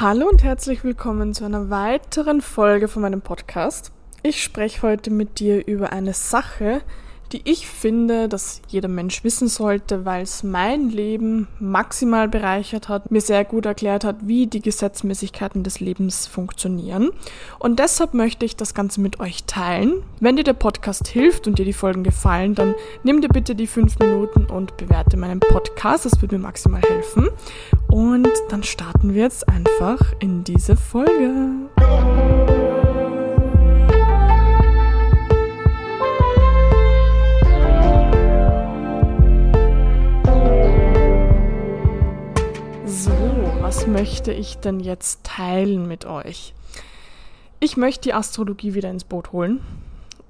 Hallo und herzlich willkommen zu einer weiteren Folge von meinem Podcast. Ich spreche heute mit dir über eine Sache, die ich finde, dass jeder Mensch wissen sollte, weil es mein Leben maximal bereichert hat, mir sehr gut erklärt hat, wie die Gesetzmäßigkeiten des Lebens funktionieren. Und deshalb möchte ich das Ganze mit euch teilen. Wenn dir der Podcast hilft und dir die Folgen gefallen, dann nimm dir bitte die fünf Minuten und bewerte meinen Podcast. Das würde mir maximal helfen. Und dann starten wir jetzt einfach in diese Folge. Was möchte ich denn jetzt teilen mit euch? Ich möchte die Astrologie wieder ins Boot holen.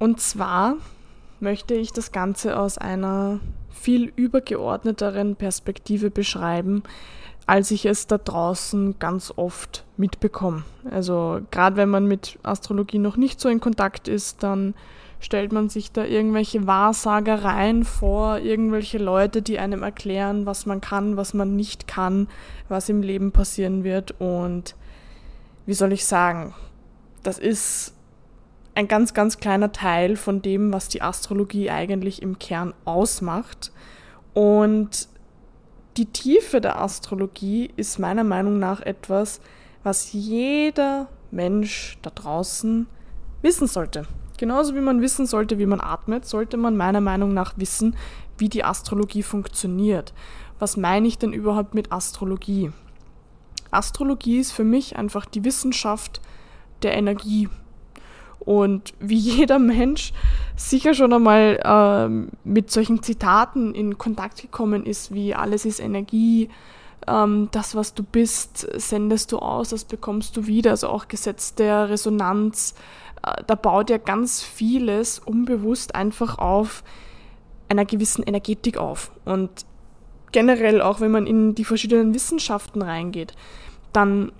Und zwar möchte ich das Ganze aus einer viel übergeordneteren Perspektive beschreiben, als ich es da draußen ganz oft mitbekomme. Also gerade wenn man mit Astrologie noch nicht so in Kontakt ist, dann stellt man sich da irgendwelche Wahrsagereien vor, irgendwelche Leute, die einem erklären, was man kann, was man nicht kann, was im Leben passieren wird. Und wie soll ich sagen, das ist ein ganz, ganz kleiner Teil von dem, was die Astrologie eigentlich im Kern ausmacht. Und die Tiefe der Astrologie ist meiner Meinung nach etwas, was jeder Mensch da draußen wissen sollte. Genauso wie man wissen sollte, wie man atmet, sollte man meiner Meinung nach wissen, wie die Astrologie funktioniert. Was meine ich denn überhaupt mit Astrologie? Astrologie ist für mich einfach die Wissenschaft der Energie. Und wie jeder Mensch sicher schon einmal ähm, mit solchen Zitaten in Kontakt gekommen ist, wie alles ist Energie, ähm, das, was du bist, sendest du aus, das bekommst du wieder, also auch Gesetz der Resonanz, da baut ja ganz vieles unbewusst einfach auf einer gewissen Energetik auf. Und generell auch, wenn man in die verschiedenen Wissenschaften reingeht, dann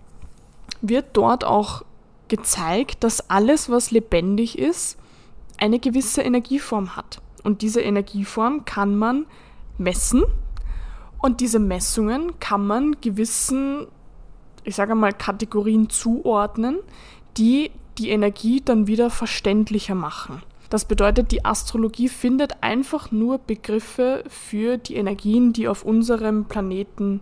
wird dort auch gezeigt, dass alles, was lebendig ist, eine gewisse Energieform hat. Und diese Energieform kann man messen und diese Messungen kann man gewissen, ich sage mal, Kategorien zuordnen, die die Energie dann wieder verständlicher machen. Das bedeutet, die Astrologie findet einfach nur Begriffe für die Energien, die auf unserem Planeten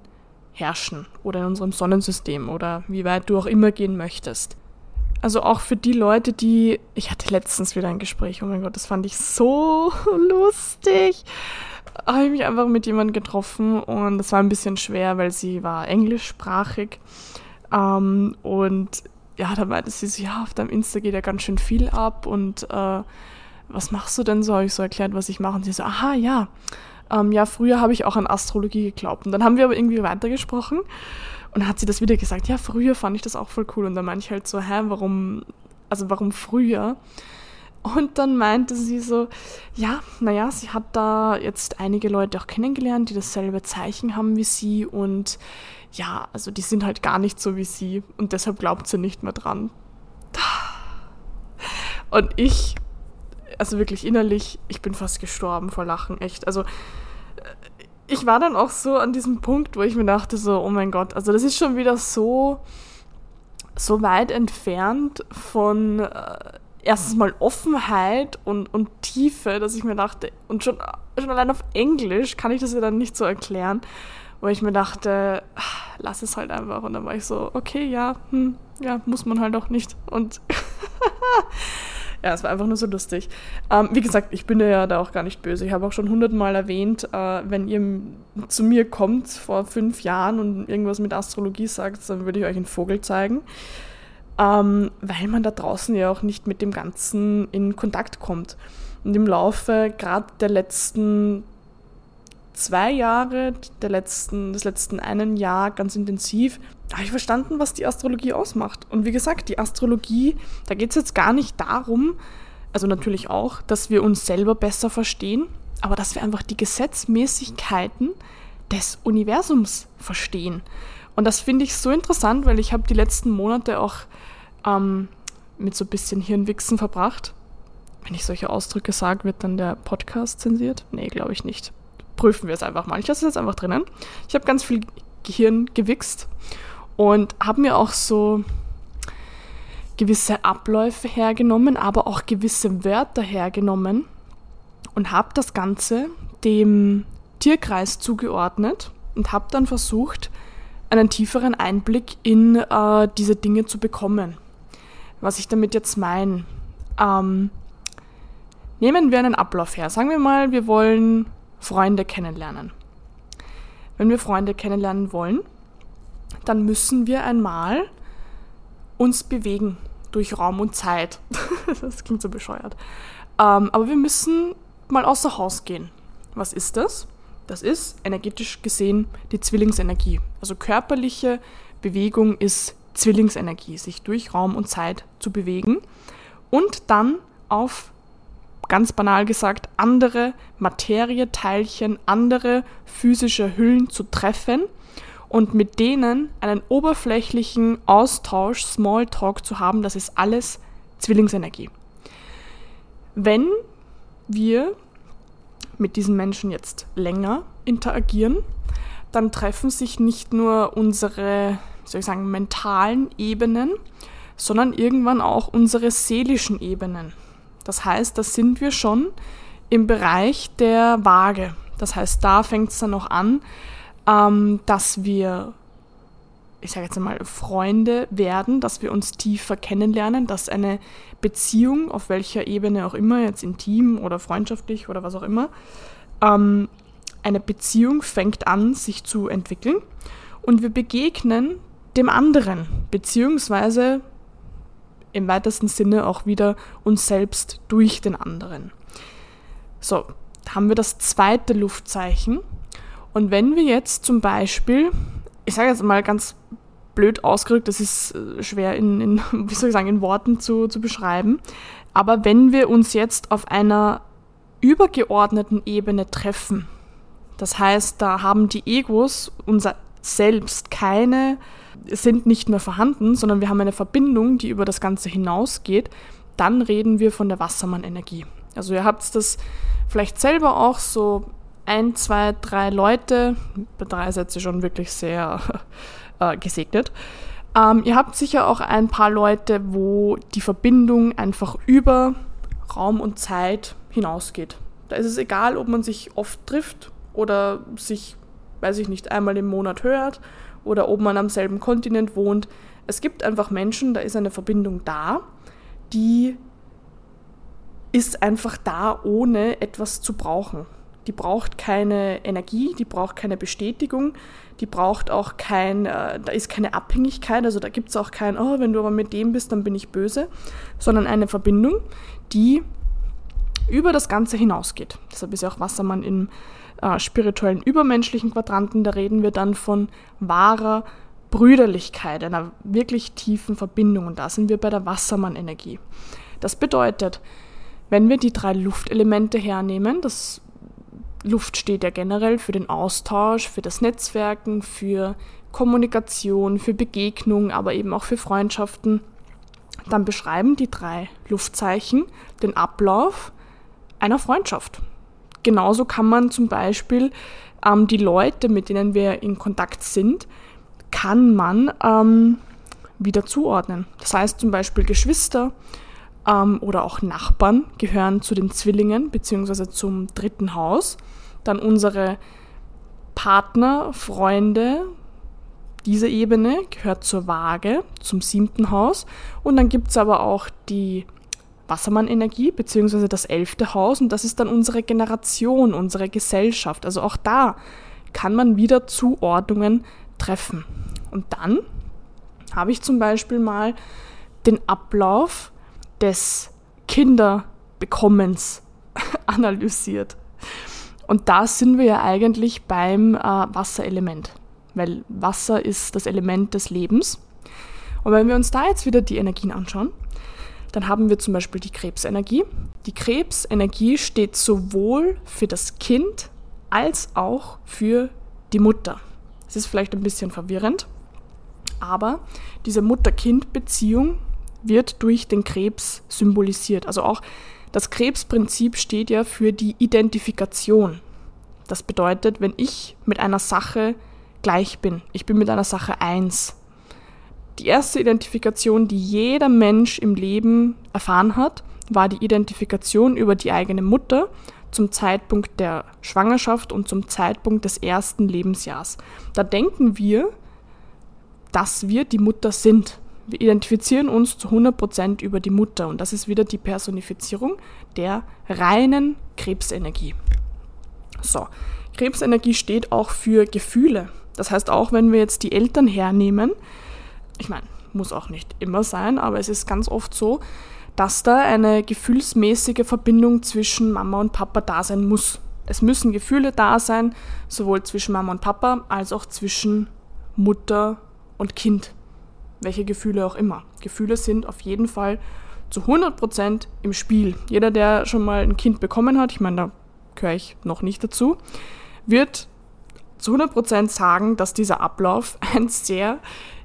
herrschen oder in unserem Sonnensystem oder wie weit du auch immer gehen möchtest. Also auch für die Leute, die. Ich hatte letztens wieder ein Gespräch, oh mein Gott, das fand ich so lustig. Habe ich mich einfach mit jemandem getroffen und das war ein bisschen schwer, weil sie war englischsprachig. Ähm, und ja, da meinte sie so, ja, auf deinem Insta geht ja ganz schön viel ab und äh, was machst du denn so? Habe ich so erklärt, was ich mache. Und sie so, aha, ja. Ähm, ja, früher habe ich auch an Astrologie geglaubt. Und dann haben wir aber irgendwie weitergesprochen. Und hat sie das wieder gesagt, ja, früher fand ich das auch voll cool. Und dann meinte ich halt so, hä, warum, also warum früher? Und dann meinte sie so, ja, naja, sie hat da jetzt einige Leute auch kennengelernt, die dasselbe Zeichen haben wie sie und ja, also die sind halt gar nicht so wie sie und deshalb glaubt sie nicht mehr dran. Und ich, also wirklich innerlich, ich bin fast gestorben vor Lachen, echt. Also ich war dann auch so an diesem Punkt, wo ich mir dachte so, oh mein Gott, also das ist schon wieder so, so weit entfernt von äh, erstens mal Offenheit und, und Tiefe, dass ich mir dachte, und schon, schon allein auf Englisch kann ich das ja dann nicht so erklären, wo ich mir dachte, ach, lass es halt einfach. Und dann war ich so, okay, ja, hm, ja, muss man halt auch nicht. Und ja, es war einfach nur so lustig. Ähm, wie gesagt, ich bin ja da auch gar nicht böse. Ich habe auch schon hundertmal erwähnt, äh, wenn ihr zu mir kommt vor fünf Jahren und irgendwas mit Astrologie sagt, dann würde ich euch einen Vogel zeigen. Ähm, weil man da draußen ja auch nicht mit dem Ganzen in Kontakt kommt. Und im Laufe gerade der letzten zwei Jahre, der letzten, des letzten einen Jahr ganz intensiv, habe ich verstanden, was die Astrologie ausmacht. Und wie gesagt, die Astrologie, da geht es jetzt gar nicht darum, also natürlich auch, dass wir uns selber besser verstehen, aber dass wir einfach die Gesetzmäßigkeiten des Universums verstehen. Und das finde ich so interessant, weil ich habe die letzten Monate auch ähm, mit so ein bisschen Hirnwichsen verbracht. Wenn ich solche Ausdrücke sage, wird dann der Podcast zensiert? Nee, glaube ich nicht prüfen wir es einfach mal. Ich lasse es jetzt einfach drinnen. Ich habe ganz viel Gehirn gewichst und habe mir auch so gewisse Abläufe hergenommen, aber auch gewisse Wörter hergenommen und habe das Ganze dem Tierkreis zugeordnet und habe dann versucht, einen tieferen Einblick in äh, diese Dinge zu bekommen. Was ich damit jetzt meine. Ähm, nehmen wir einen Ablauf her. Sagen wir mal, wir wollen Freunde kennenlernen. Wenn wir Freunde kennenlernen wollen, dann müssen wir einmal uns bewegen durch Raum und Zeit. das klingt so bescheuert. Ähm, aber wir müssen mal außer Haus gehen. Was ist das? Das ist energetisch gesehen die Zwillingsenergie. Also körperliche Bewegung ist Zwillingsenergie, sich durch Raum und Zeit zu bewegen und dann auf, ganz banal gesagt, andere Materieteilchen, andere physische Hüllen zu treffen und mit denen einen oberflächlichen Austausch, Smalltalk zu haben, das ist alles Zwillingsenergie. Wenn wir mit diesen Menschen jetzt länger interagieren, dann treffen sich nicht nur unsere, soll ich sagen, mentalen Ebenen, sondern irgendwann auch unsere seelischen Ebenen. Das heißt, da sind wir schon im Bereich der Waage. Das heißt, da fängt es dann noch an, ähm, dass wir, ich sage jetzt einmal, Freunde werden, dass wir uns tiefer kennenlernen, dass eine Beziehung, auf welcher Ebene auch immer, jetzt intim oder freundschaftlich oder was auch immer, ähm, eine Beziehung fängt an, sich zu entwickeln und wir begegnen dem anderen, beziehungsweise im weitesten Sinne auch wieder uns selbst durch den anderen. So, haben wir das zweite Luftzeichen. Und wenn wir jetzt zum Beispiel, ich sage jetzt mal ganz blöd ausgedrückt, das ist äh, schwer in, in, wie soll ich sagen, in Worten zu, zu beschreiben, aber wenn wir uns jetzt auf einer übergeordneten Ebene treffen, das heißt, da haben die Egos, unser Selbst, keine sind nicht mehr vorhanden, sondern wir haben eine Verbindung, die über das Ganze hinausgeht, dann reden wir von der Wassermann-Energie. Also ihr habt das vielleicht selber auch so ein, zwei, drei Leute, bei drei Sätze schon wirklich sehr äh, gesegnet. Ähm, ihr habt sicher auch ein paar Leute, wo die Verbindung einfach über Raum und Zeit hinausgeht. Da ist es egal, ob man sich oft trifft oder sich, weiß ich nicht, einmal im Monat hört oder ob man am selben Kontinent wohnt. Es gibt einfach Menschen, da ist eine Verbindung da, die ist einfach da, ohne etwas zu brauchen. Die braucht keine Energie, die braucht keine Bestätigung, die braucht auch kein, äh, da ist keine Abhängigkeit, also da gibt es auch kein, oh, wenn du aber mit dem bist, dann bin ich böse, sondern eine Verbindung, die über das Ganze hinausgeht. Deshalb ist ja auch Wassermann im äh, spirituellen übermenschlichen Quadranten, da reden wir dann von wahrer Brüderlichkeit, einer wirklich tiefen Verbindung. Und da sind wir bei der Wassermann-Energie. Das bedeutet, wenn wir die drei Luftelemente hernehmen, das Luft steht ja generell für den Austausch, für das Netzwerken, für Kommunikation, für Begegnung, aber eben auch für Freundschaften, dann beschreiben die drei Luftzeichen den Ablauf einer Freundschaft genauso kann man zum Beispiel ähm, die Leute, mit denen wir in Kontakt sind, kann man ähm, wieder zuordnen. Das heißt zum Beispiel Geschwister ähm, oder auch Nachbarn gehören zu den Zwillingen bzw. zum dritten Haus. Dann unsere Partner, Freunde, diese Ebene gehört zur Waage, zum siebten Haus. Und dann gibt es aber auch die Wassermann-Energie, beziehungsweise das elfte Haus, und das ist dann unsere Generation, unsere Gesellschaft. Also auch da kann man wieder Zuordnungen treffen. Und dann habe ich zum Beispiel mal den Ablauf des Kinderbekommens analysiert. Und da sind wir ja eigentlich beim äh, Wasserelement, weil Wasser ist das Element des Lebens. Und wenn wir uns da jetzt wieder die Energien anschauen, dann haben wir zum Beispiel die Krebsenergie. Die Krebsenergie steht sowohl für das Kind als auch für die Mutter. Es ist vielleicht ein bisschen verwirrend, aber diese Mutter-Kind-Beziehung wird durch den Krebs symbolisiert. Also auch das Krebsprinzip steht ja für die Identifikation. Das bedeutet, wenn ich mit einer Sache gleich bin, ich bin mit einer Sache eins, Die erste Identifikation, die jeder Mensch im Leben erfahren hat, war die Identifikation über die eigene Mutter zum Zeitpunkt der Schwangerschaft und zum Zeitpunkt des ersten Lebensjahrs. Da denken wir, dass wir die Mutter sind. Wir identifizieren uns zu 100% über die Mutter und das ist wieder die Personifizierung der reinen Krebsenergie. So, Krebsenergie steht auch für Gefühle. Das heißt, auch wenn wir jetzt die Eltern hernehmen, ich meine, muss auch nicht immer sein, aber es ist ganz oft so, dass da eine gefühlsmäßige Verbindung zwischen Mama und Papa da sein muss. Es müssen Gefühle da sein, sowohl zwischen Mama und Papa als auch zwischen Mutter und Kind. Welche Gefühle auch immer. Gefühle sind auf jeden Fall zu 100% im Spiel. Jeder, der schon mal ein Kind bekommen hat, ich meine, da gehöre ich noch nicht dazu, wird zu 100% sagen, dass dieser Ablauf ein sehr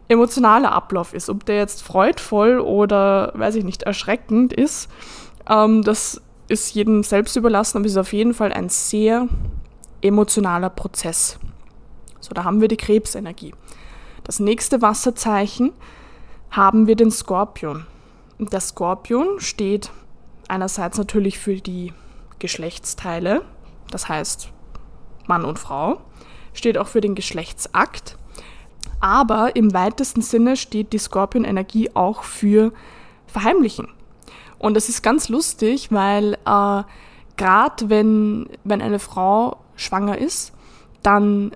emotionaler Ablauf ist. Ob der jetzt freudvoll oder, weiß ich nicht, erschreckend ist, ähm, das ist jedem selbst überlassen, aber es ist auf jeden Fall ein sehr emotionaler Prozess. So, da haben wir die Krebsenergie. Das nächste Wasserzeichen haben wir den Skorpion. Der Skorpion steht einerseits natürlich für die Geschlechtsteile, das heißt Mann und Frau, steht auch für den Geschlechtsakt aber im weitesten Sinne steht die Skorpion-Energie auch für Verheimlichen. Und das ist ganz lustig, weil äh, gerade wenn, wenn eine Frau schwanger ist, dann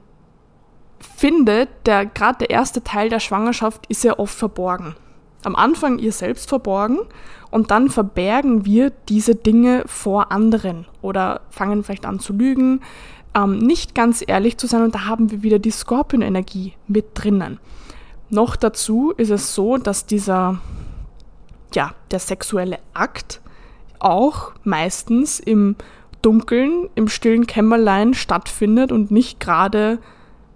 findet der gerade der erste Teil der Schwangerschaft ist ja oft verborgen. Am Anfang ihr selbst verborgen und dann verbergen wir diese Dinge vor anderen oder fangen vielleicht an zu lügen, ähm, nicht ganz ehrlich zu sein und da haben wir wieder die Skorpion-Energie mit drinnen. Noch dazu ist es so, dass dieser, ja, der sexuelle Akt auch meistens im Dunkeln, im stillen Kämmerlein stattfindet und nicht gerade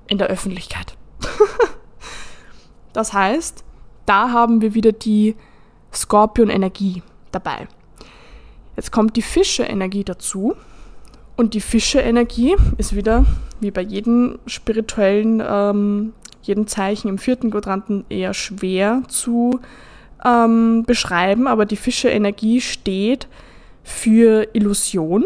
in der Öffentlichkeit. das heißt, da haben wir wieder die Skorpion-Energie dabei. Jetzt kommt die Fische-Energie dazu. Und die Fische-Energie ist wieder, wie bei jedem spirituellen, ähm, jedem Zeichen im vierten Quadranten eher schwer zu ähm, beschreiben, aber die Fische-Energie steht für Illusion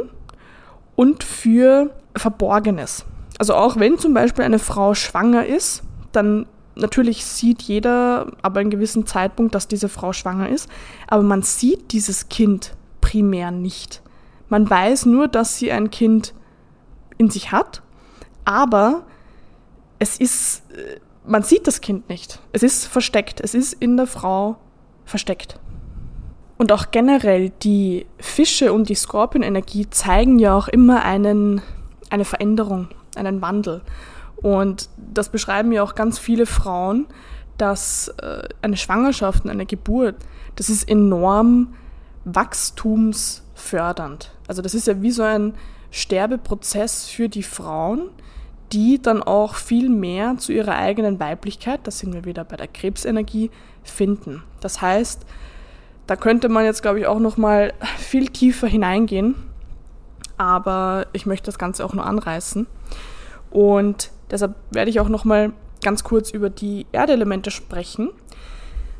und für Verborgenes. Also auch wenn zum Beispiel eine Frau schwanger ist, dann natürlich sieht jeder aber einen gewissen Zeitpunkt, dass diese Frau schwanger ist, aber man sieht dieses Kind primär nicht. Man weiß nur, dass sie ein Kind in sich hat, aber es ist, äh, man sieht das Kind nicht. Es ist versteckt. Es ist in der Frau versteckt. Und auch generell die Fische und die Skorpionenergie zeigen ja auch immer einen, eine Veränderung, einen Wandel. Und das beschreiben ja auch ganz viele Frauen, dass äh, eine Schwangerschaft und eine Geburt, das ist enorm wachstumsfördernd. Also das ist ja wie so ein Sterbeprozess für die Frauen, die dann auch viel mehr zu ihrer eigenen Weiblichkeit, da sind wir wieder bei der Krebsenergie, finden. Das heißt, da könnte man jetzt, glaube ich, auch noch mal viel tiefer hineingehen, aber ich möchte das Ganze auch nur anreißen. Und deshalb werde ich auch noch mal ganz kurz über die Erdelemente sprechen,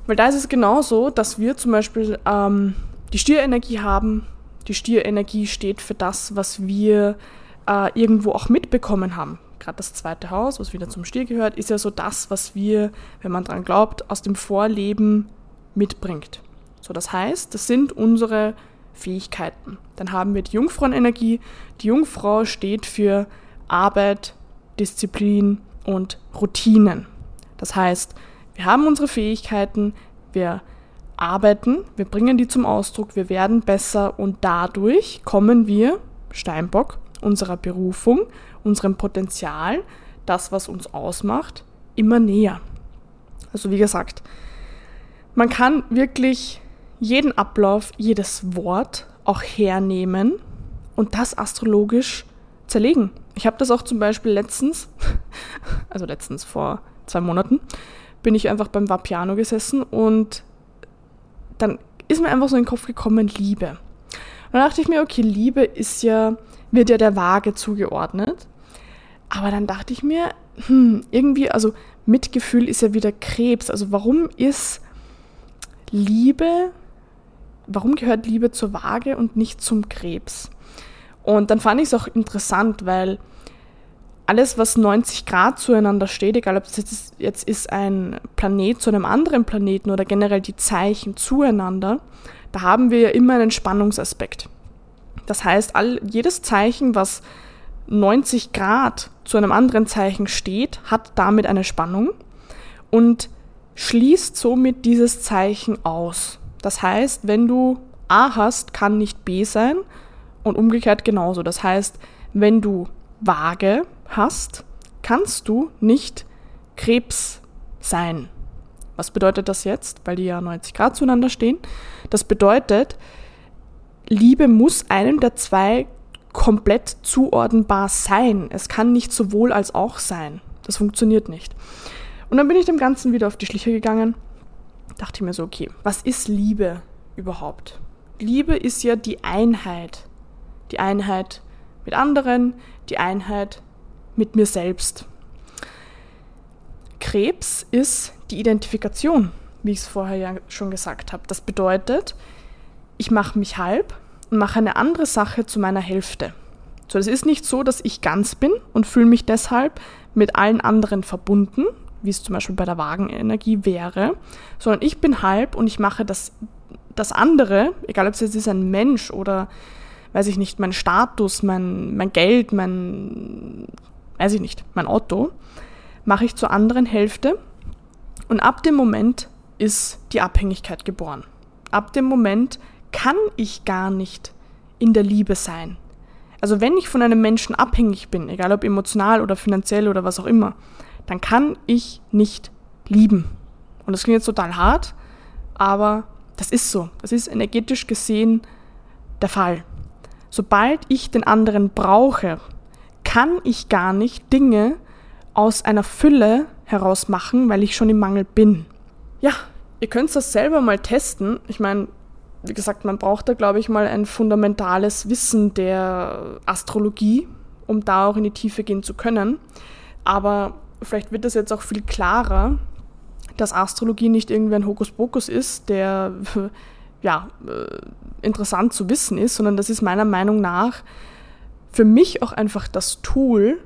weil da ist es genauso, dass wir zum Beispiel ähm, die Stierenergie haben, die Stierenergie steht für das, was wir äh, irgendwo auch mitbekommen haben. Gerade das zweite Haus, was wieder zum Stier gehört, ist ja so das, was wir, wenn man daran glaubt, aus dem Vorleben mitbringt. So, das heißt, das sind unsere Fähigkeiten. Dann haben wir die Jungfrauenenergie. Die Jungfrau steht für Arbeit, Disziplin und Routinen. Das heißt, wir haben unsere Fähigkeiten, wir arbeiten, wir bringen die zum Ausdruck, wir werden besser und dadurch kommen wir, Steinbock, unserer Berufung, unserem Potenzial, das, was uns ausmacht, immer näher. Also wie gesagt, man kann wirklich jeden Ablauf, jedes Wort auch hernehmen und das astrologisch zerlegen. Ich habe das auch zum Beispiel letztens, also letztens vor zwei Monaten, bin ich einfach beim Vapiano gesessen und dann ist mir einfach so in den Kopf gekommen, Liebe. Und dann dachte ich mir, okay, Liebe ist ja, wird ja der Waage zugeordnet. Aber dann dachte ich mir, hm, irgendwie, also Mitgefühl ist ja wieder Krebs. Also warum ist Liebe, warum gehört Liebe zur Waage und nicht zum Krebs? Und dann fand ich es auch interessant, weil alles, was 90 Grad zueinander steht, egal ob es jetzt, jetzt ist ein Planet zu einem anderen Planeten oder generell die Zeichen zueinander, da haben wir ja immer einen Spannungsaspekt. Das heißt, all, jedes Zeichen, was 90 Grad zu einem anderen Zeichen steht, hat damit eine Spannung und schließt somit dieses Zeichen aus. Das heißt, wenn du A hast, kann nicht B sein und umgekehrt genauso. Das heißt, wenn du Waage hast, kannst du nicht Krebs sein. Was bedeutet das jetzt? Weil die ja 90 Grad zueinander stehen. Das bedeutet, Liebe muss einem der zwei komplett zuordnenbar sein. Es kann nicht sowohl als auch sein. Das funktioniert nicht. Und dann bin ich dem Ganzen wieder auf die Schliche gegangen. Dachte mir so, okay, was ist Liebe überhaupt? Liebe ist ja die Einheit. Die Einheit mit anderen, die Einheit mit mir selbst. Krebs ist die Identifikation, wie ich es vorher ja schon gesagt habe. Das bedeutet, ich mache mich halb und mache eine andere Sache zu meiner Hälfte. So, es ist nicht so, dass ich ganz bin und fühle mich deshalb mit allen anderen verbunden, wie es zum Beispiel bei der Wagenenergie wäre, sondern ich bin halb und ich mache das, das andere, egal ob es jetzt ist ein Mensch oder, weiß ich nicht, mein Status, mein, mein Geld, mein, weiß ich nicht, mein Auto, mache ich zur anderen Hälfte und ab dem Moment ist die Abhängigkeit geboren. Ab dem Moment kann ich gar nicht in der Liebe sein. Also wenn ich von einem Menschen abhängig bin, egal ob emotional oder finanziell oder was auch immer, dann kann ich nicht lieben. Und das klingt jetzt total hart, aber das ist so. Das ist energetisch gesehen der Fall. Sobald ich den anderen brauche, kann ich gar nicht Dinge aus einer Fülle heraus machen, weil ich schon im Mangel bin. Ja, ihr könnt das selber mal testen. Ich meine, wie gesagt, man braucht da, glaube ich, mal ein fundamentales Wissen der Astrologie, um da auch in die Tiefe gehen zu können. Aber vielleicht wird das jetzt auch viel klarer, dass Astrologie nicht irgendwie ein Hokuspokus ist, der ja, äh, interessant zu wissen ist, sondern das ist meiner Meinung nach für mich auch einfach das Tool,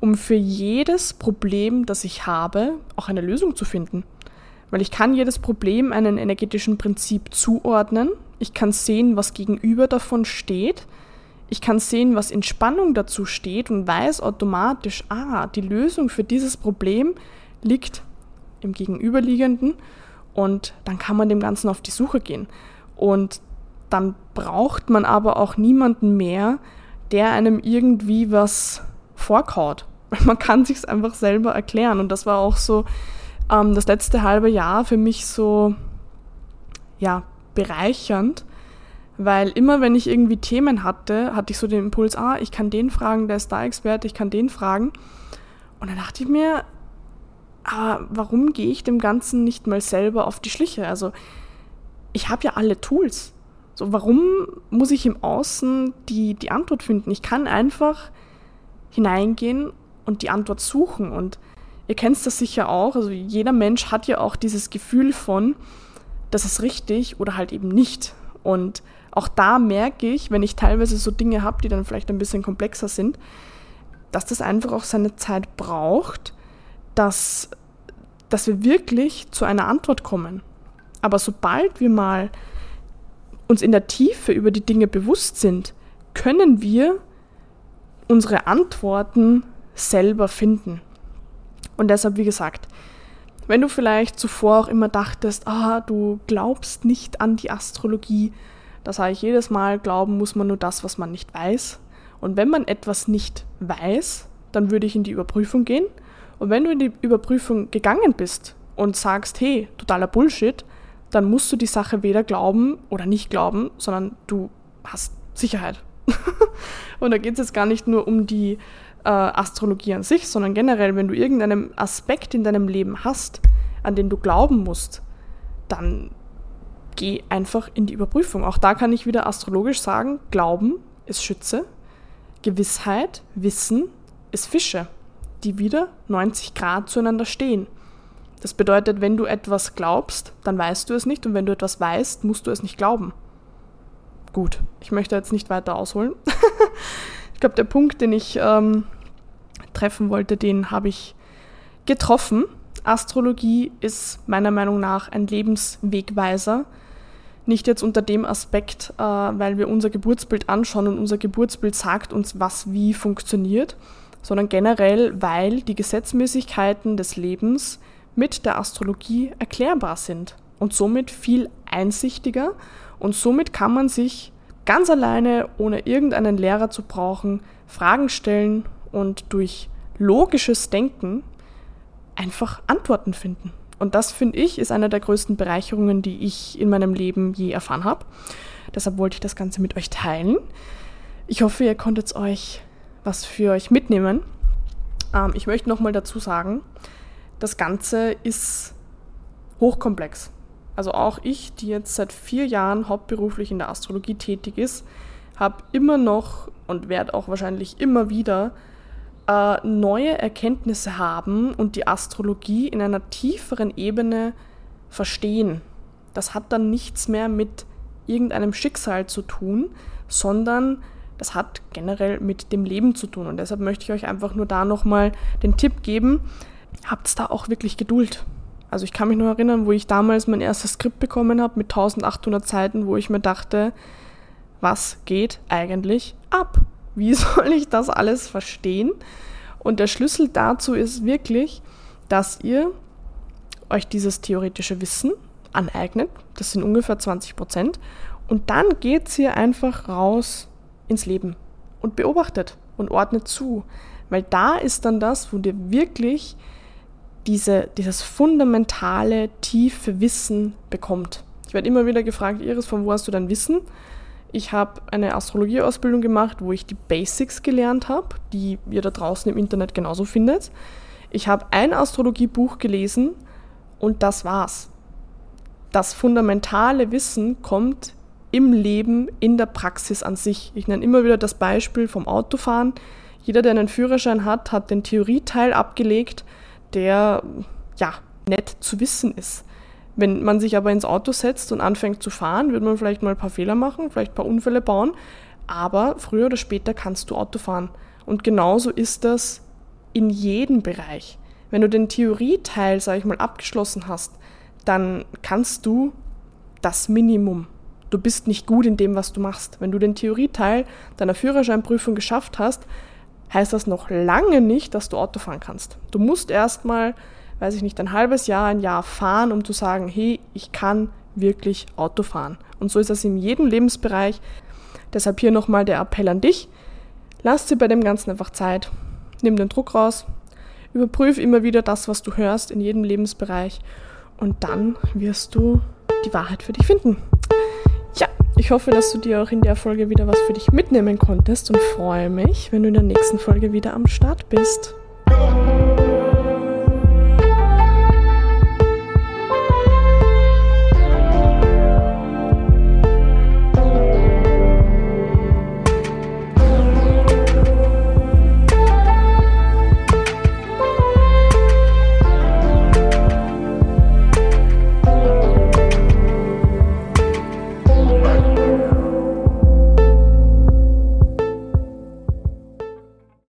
um für jedes Problem, das ich habe, auch eine Lösung zu finden. Weil ich kann jedes Problem einem energetischen Prinzip zuordnen. Ich kann sehen, was gegenüber davon steht. Ich kann sehen, was in Spannung dazu steht und weiß automatisch, ah, die Lösung für dieses Problem liegt im Gegenüberliegenden und dann kann man dem Ganzen auf die Suche gehen. Und dann braucht man aber auch niemanden mehr, der einem irgendwie was vorkaut. Man kann sich einfach selber erklären. Und das war auch so ähm, das letzte halbe Jahr für mich so ja, bereichernd, weil immer wenn ich irgendwie Themen hatte, hatte ich so den Impuls, ah, ich kann den fragen, der ist da Experte, ich kann den fragen. Und dann dachte ich mir, aber warum gehe ich dem Ganzen nicht mal selber auf die Schliche? Also ich habe ja alle Tools. So, warum muss ich im Außen die, die Antwort finden? Ich kann einfach hineingehen und die Antwort suchen. Und ihr kennt das sicher auch. Also jeder Mensch hat ja auch dieses Gefühl von, das ist richtig oder halt eben nicht. Und auch da merke ich, wenn ich teilweise so Dinge habe, die dann vielleicht ein bisschen komplexer sind, dass das einfach auch seine Zeit braucht, dass, dass wir wirklich zu einer Antwort kommen. Aber sobald wir mal uns in der Tiefe über die Dinge bewusst sind, können wir unsere Antworten selber finden. Und deshalb, wie gesagt, wenn du vielleicht zuvor auch immer dachtest, ah, du glaubst nicht an die Astrologie, da sage ich jedes Mal, glauben muss man nur das, was man nicht weiß. Und wenn man etwas nicht weiß, dann würde ich in die Überprüfung gehen. Und wenn du in die Überprüfung gegangen bist und sagst, hey, totaler Bullshit, dann musst du die Sache weder glauben oder nicht glauben, sondern du hast Sicherheit. und da geht es jetzt gar nicht nur um die äh, Astrologie an sich, sondern generell, wenn du irgendeinen Aspekt in deinem Leben hast, an den du glauben musst, dann geh einfach in die Überprüfung. Auch da kann ich wieder astrologisch sagen, Glauben ist Schütze, Gewissheit, Wissen ist Fische. die wieder 90 Grad zueinander stehen. Das bedeutet, wenn du etwas glaubst, dann weißt du es nicht und wenn du etwas weißt, musst du es nicht glauben. Gut, ich möchte jetzt nicht weiter ausholen. ich glaube, der Punkt, den ich ähm, treffen wollte, den habe ich getroffen. Astrologie ist meiner Meinung nach ein Lebenswegweiser. Nicht jetzt unter dem Aspekt, äh, weil wir unser Geburtsbild anschauen und unser Geburtsbild sagt uns, was wie funktioniert, sondern generell, weil die Gesetzmäßigkeiten des Lebens mit der Astrologie erklärbar sind und somit viel einsichtiger und somit kann man sich ganz alleine, ohne irgendeinen Lehrer zu brauchen, Fragen stellen und durch logisches Denken einfach Antworten finden. Und das finde ich ist eine der größten Bereicherungen, die ich in meinem Leben je erfahren habe. Deshalb wollte ich das Ganze mit euch teilen. Ich hoffe, ihr konntet euch was für euch mitnehmen. Ähm, ich möchte nochmal dazu sagen, das Ganze ist hochkomplex. Also auch ich, die jetzt seit vier Jahren hauptberuflich in der Astrologie tätig ist, habe immer noch und werde auch wahrscheinlich immer wieder äh, neue Erkenntnisse haben und die Astrologie in einer tieferen Ebene verstehen. Das hat dann nichts mehr mit irgendeinem Schicksal zu tun, sondern das hat generell mit dem Leben zu tun. Und deshalb möchte ich euch einfach nur da nochmal den Tipp geben, habt da auch wirklich Geduld. Also ich kann mich noch erinnern, wo ich damals mein erstes Skript bekommen habe mit 1800 Seiten, wo ich mir dachte, was geht eigentlich ab? Wie soll ich das alles verstehen? Und der Schlüssel dazu ist wirklich, dass ihr euch dieses theoretische Wissen aneignet. Das sind ungefähr 20 Prozent. Und dann geht ihr einfach raus ins Leben und beobachtet und ordnet zu. Weil da ist dann das, wo dir wirklich diese, dieses fundamentale, tiefe Wissen bekommt. Ich werde immer wieder gefragt, Iris, von wo hast du dein Wissen? Ich habe eine Astrologieausbildung gemacht, wo ich die Basics gelernt habe, die ihr da draußen im Internet genauso findet. Ich habe ein Astrologiebuch gelesen und das war's. Das fundamentale Wissen kommt im Leben, in der Praxis an sich. Ich nenne immer wieder das Beispiel vom Autofahren. Jeder, der einen Führerschein hat, hat den Theorieteil abgelegt der ja nett zu wissen ist. Wenn man sich aber ins Auto setzt und anfängt zu fahren, wird man vielleicht mal ein paar Fehler machen, vielleicht ein paar Unfälle bauen, aber früher oder später kannst du Auto fahren. Und genauso ist das in jedem Bereich. Wenn du den Theorieteil, sage ich mal, abgeschlossen hast, dann kannst du das Minimum. Du bist nicht gut in dem, was du machst. Wenn du den Theorieteil deiner Führerscheinprüfung geschafft hast, heißt das noch lange nicht, dass du Auto fahren kannst. Du musst erstmal, weiß ich nicht, ein halbes Jahr, ein Jahr fahren, um zu sagen, hey, ich kann wirklich Auto fahren. Und so ist das in jedem Lebensbereich. Deshalb hier nochmal der Appell an dich. Lass dir bei dem Ganzen einfach Zeit. Nimm den Druck raus. Überprüf immer wieder das, was du hörst in jedem Lebensbereich. Und dann wirst du die Wahrheit für dich finden. Ich hoffe, dass du dir auch in der Folge wieder was für dich mitnehmen konntest und freue mich, wenn du in der nächsten Folge wieder am Start bist.